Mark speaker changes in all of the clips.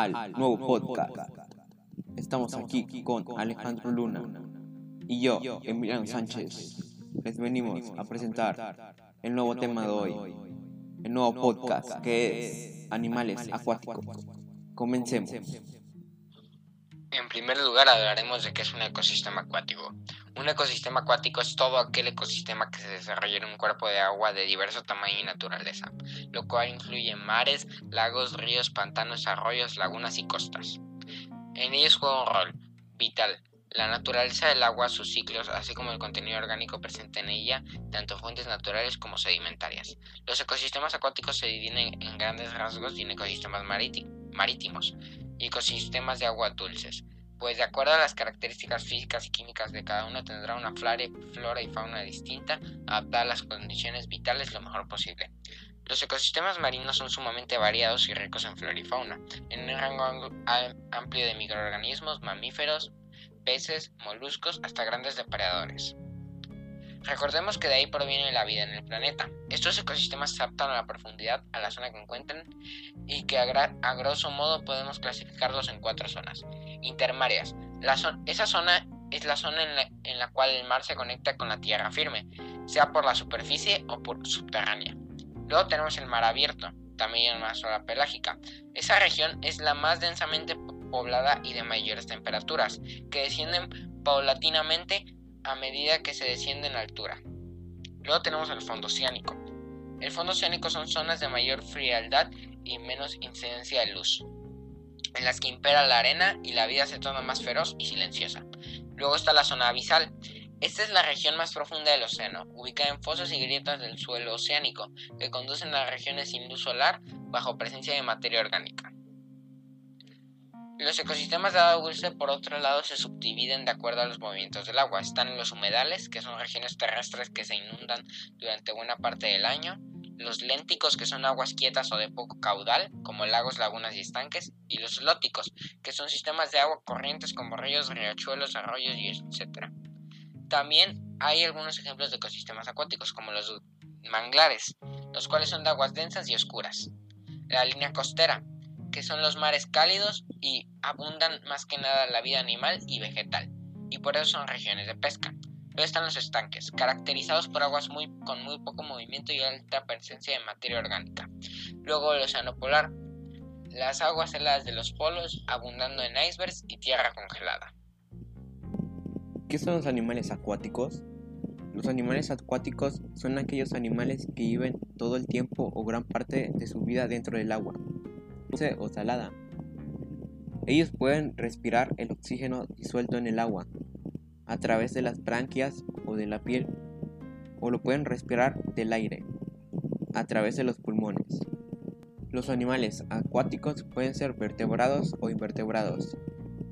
Speaker 1: Al nuevo podcast. Estamos aquí con Alejandro Luna y yo, Emiliano Sánchez. Les venimos a presentar el nuevo tema de hoy, el nuevo podcast que es Animales Acuáticos. Comencemos.
Speaker 2: En primer lugar hablaremos de qué es un ecosistema acuático. Un ecosistema acuático es todo aquel ecosistema que se desarrolla en un cuerpo de agua de diverso tamaño y naturaleza, lo cual incluye mares, lagos, ríos, pantanos, arroyos, lagunas y costas. En ellos juega un rol vital la naturaleza del agua, sus ciclos, así como el contenido orgánico presente en ella, tanto fuentes naturales como sedimentarias. Los ecosistemas acuáticos se dividen en grandes rasgos en ecosistemas marítimos y ecosistemas de agua dulces, pues de acuerdo a las características físicas y químicas de cada uno tendrá una flora y fauna distinta, adaptada a las condiciones vitales lo mejor posible. Los ecosistemas marinos son sumamente variados y ricos en flora y fauna, en un rango amplio de microorganismos, mamíferos, peces, moluscos, hasta grandes depredadores. Recordemos que de ahí proviene la vida en el planeta. Estos ecosistemas se adaptan a la profundidad, a la zona que encuentren y que a, grosso modo podemos clasificarlos en cuatro zonas. Intermarias. esa zona es la zona en la, en la cual el mar se conecta con la tierra firme, sea por la superficie o por subterránea. Luego tenemos el mar abierto, también una zona pelágica. Esa región es la más densamente poblada y de mayores temperaturas, que descienden paulatinamente a medida que se desciende en altura. Luego tenemos el fondo oceánico. El fondo oceánico son zonas de mayor frialdad y menos incidencia de luz, en las que impera la arena y la vida se torna más feroz y silenciosa. Luego está la zona abisal. Esta es la región más profunda del océano, ubicada en fosos y grietas del suelo oceánico, que conducen a regiones sin luz solar bajo presencia de materia orgánica. Los ecosistemas de agua dulce, por otro lado, se subdividen de acuerdo a los movimientos del agua. Están los humedales, que son regiones terrestres que se inundan durante buena parte del año, los lénticos, que son aguas quietas o de poco caudal, como lagos, lagunas y estanques, y los lóticos, que son sistemas de agua corrientes como ríos, riachuelos, arroyos y etc. También hay algunos ejemplos de ecosistemas acuáticos, como los manglares, los cuales son de aguas densas y oscuras. La línea costera, que son los mares cálidos y abundan más que nada la vida animal y vegetal, y por eso son regiones de pesca. Están los estanques, caracterizados por aguas muy, con muy poco movimiento y alta presencia de materia orgánica. Luego el océano polar, las aguas heladas de los polos, abundando en icebergs y tierra congelada.
Speaker 1: ¿Qué son los animales acuáticos? Los animales acuáticos son aquellos animales que viven todo el tiempo o gran parte de su vida dentro del agua, dulce o salada. Ellos pueden respirar el oxígeno disuelto en el agua a través de las branquias o de la piel, o lo pueden respirar del aire a través de los pulmones. Los animales acuáticos pueden ser vertebrados o invertebrados,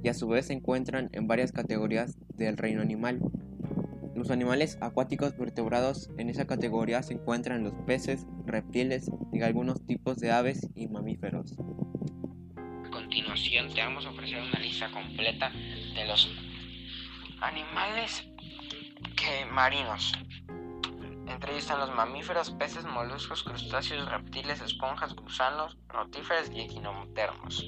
Speaker 1: y a su vez se encuentran en varias categorías del reino animal. Los animales acuáticos vertebrados en esa categoría se encuentran los peces, reptiles y algunos tipos de aves y mamíferos.
Speaker 2: A continuación te vamos a ofrecer una lista completa de los animales que marinos. Entre ellos están los mamíferos, peces, moluscos, crustáceos, reptiles, esponjas, gusanos, rotíferos y equinotermos.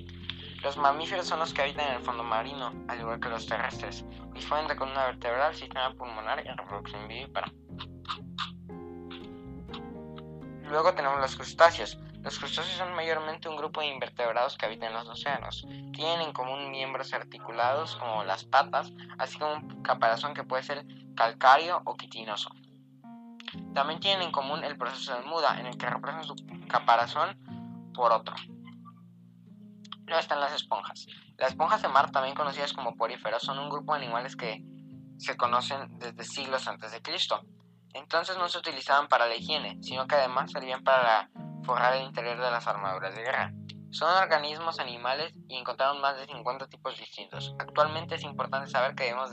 Speaker 2: Los mamíferos son los que habitan en el fondo marino, al igual que los terrestres. Disponen de columna vertebral, sistema pulmonar y reproducción vivípara. Luego tenemos los crustáceos. Los crustáceos son mayormente un grupo de invertebrados que habitan los océanos. Tienen en común miembros articulados como las patas, así como un caparazón que puede ser calcáreo o quitinoso. También tienen en común el proceso de muda, en el que reemplazan su caparazón por otro. Luego están las esponjas. Las esponjas de mar, también conocidas como poríferos, son un grupo de animales que se conocen desde siglos antes de Cristo. Entonces no se utilizaban para la higiene, sino que además servían para forrar el interior de las armaduras de guerra. Son organismos animales y encontraron más de 50 tipos distintos. Actualmente es importante saber que debemos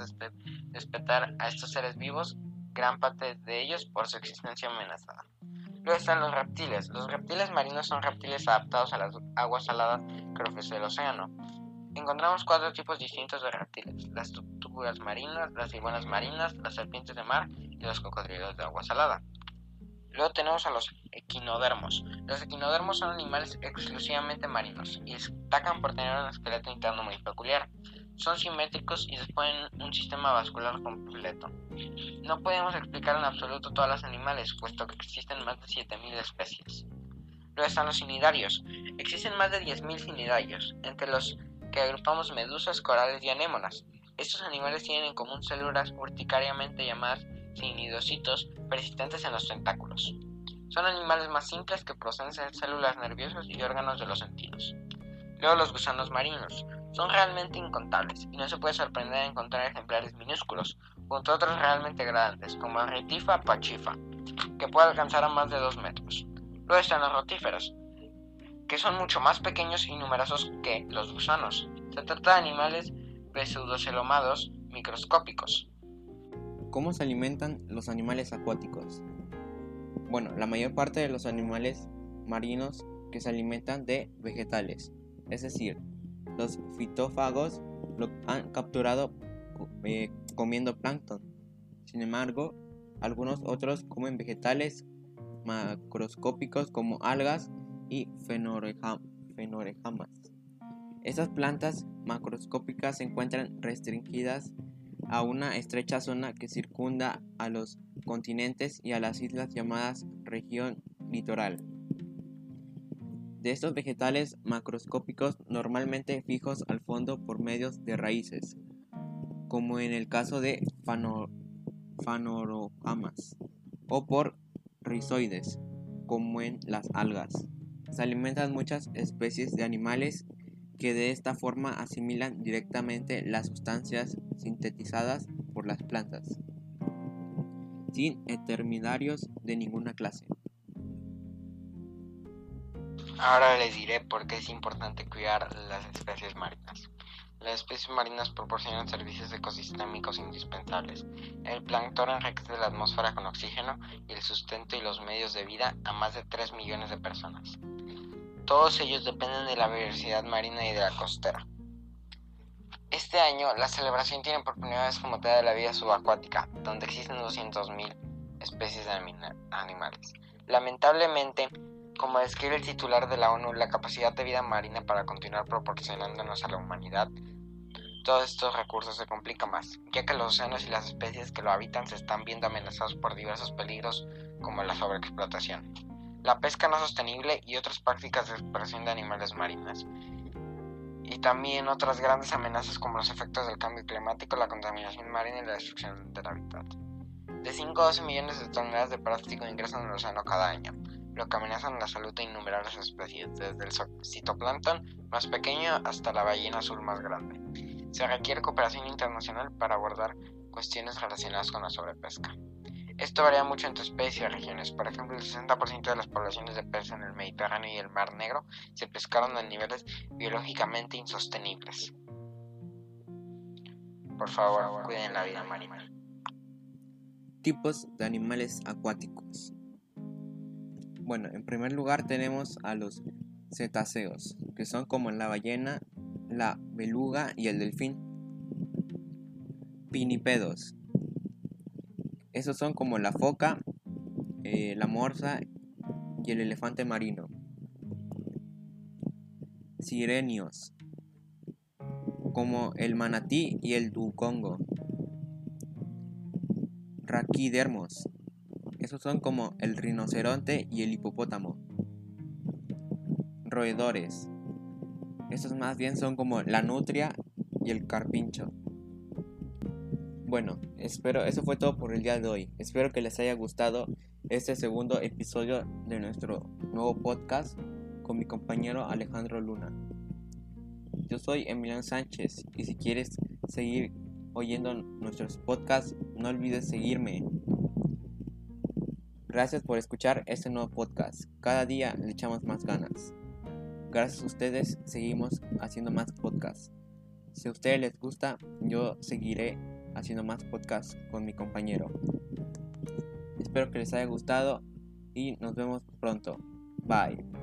Speaker 2: respetar a estos seres vivos, gran parte de ellos por su existencia amenazada. Luego están los reptiles. Los reptiles marinos son reptiles adaptados a las aguas saladas que ofrece el océano. Encontramos cuatro tipos distintos de reptiles: las tortugas marinas, las iguanas marinas, las serpientes de mar y los cocodrilos de agua salada. Luego tenemos a los equinodermos. Los equinodermos son animales exclusivamente marinos y destacan por tener un esqueleto interno muy peculiar. Son simétricos y disponen un sistema vascular completo. No podemos explicar en absoluto todas las animales, puesto que existen más de 7.000 especies. Luego están los cinidarios. Existen más de 10.000 cinidarios, entre los que agrupamos medusas, corales y anémonas. Estos animales tienen en común células urticariamente llamadas cinidocitos persistentes en los tentáculos. Son animales más simples que proceden de células nerviosas y órganos de los sentidos. Luego los gusanos marinos. Son realmente incontables y no se puede sorprender encontrar ejemplares minúsculos, junto a otros realmente grandes, como retifa pachifa, que puede alcanzar a más de 2 metros. Luego están los rotíferos, que son mucho más pequeños y numerosos que los gusanos. Se trata de animales pseudocelomados microscópicos.
Speaker 1: ¿Cómo se alimentan los animales acuáticos? Bueno, la mayor parte de los animales marinos que se alimentan de vegetales, es decir, los fitófagos lo han capturado eh, comiendo plancton. Sin embargo, algunos otros comen vegetales macroscópicos como algas y fenorejamas. Estas plantas macroscópicas se encuentran restringidas a una estrecha zona que circunda a los continentes y a las islas llamadas región litoral de estos vegetales macroscópicos normalmente fijos al fondo por medios de raíces, como en el caso de fanorojamas, o por rizoides, como en las algas. Se alimentan muchas especies de animales que de esta forma asimilan directamente las sustancias sintetizadas por las plantas, sin intermediarios de ninguna clase.
Speaker 2: Ahora les diré por qué es importante cuidar las especies marinas. Las especies marinas proporcionan servicios ecosistémicos indispensables. El plancton enriquece la atmósfera con oxígeno y el sustento y los medios de vida a más de 3 millones de personas. Todos ellos dependen de la biodiversidad marina y de la costera. Este año, la celebración tiene por primera vez como tema de la vida subacuática, donde existen 200.000 especies de animales. Lamentablemente, como describe el titular de la ONU, la capacidad de vida marina para continuar proporcionándonos a la humanidad, todos estos recursos se complican más, ya que los océanos y las especies que lo habitan se están viendo amenazados por diversos peligros como la sobreexplotación, la pesca no sostenible y otras prácticas de explotación de animales marinos. Y también otras grandes amenazas como los efectos del cambio climático, la contaminación marina y la destrucción del hábitat. De 5 a 12 millones de toneladas de plástico ingresan al océano cada año, lo que amenazan la salud de innumerables especies, desde el citoplancton más pequeño hasta la ballena azul más grande. Se requiere cooperación internacional para abordar cuestiones relacionadas con la sobrepesca. Esto varía mucho entre especies y regiones. Por ejemplo, el 60% de las poblaciones de peces en el Mediterráneo y el Mar Negro se pescaron a niveles biológicamente insostenibles. Por favor, cuiden la vida marina.
Speaker 1: Tipos de animales acuáticos. Bueno, en primer lugar tenemos a los cetáceos, que son como la ballena, la beluga y el delfín. Pinipedos. Esos son como la foca, eh, la morsa y el elefante marino. Sirenios, como el manatí y el ducongo. Raquidermos, esos son como el rinoceronte y el hipopótamo. Roedores. Esos más bien son como la nutria y el carpincho. Bueno, espero, eso fue todo por el día de hoy. Espero que les haya gustado este segundo episodio de nuestro nuevo podcast con mi compañero Alejandro Luna. Yo soy Emiliano Sánchez y si quieres seguir oyendo nuestros podcasts, no olvides seguirme Gracias por escuchar este nuevo podcast. Cada día le echamos más ganas. Gracias a ustedes seguimos haciendo más podcasts. Si a ustedes les gusta, yo seguiré haciendo más podcasts con mi compañero. Espero que les haya gustado y nos vemos pronto. Bye.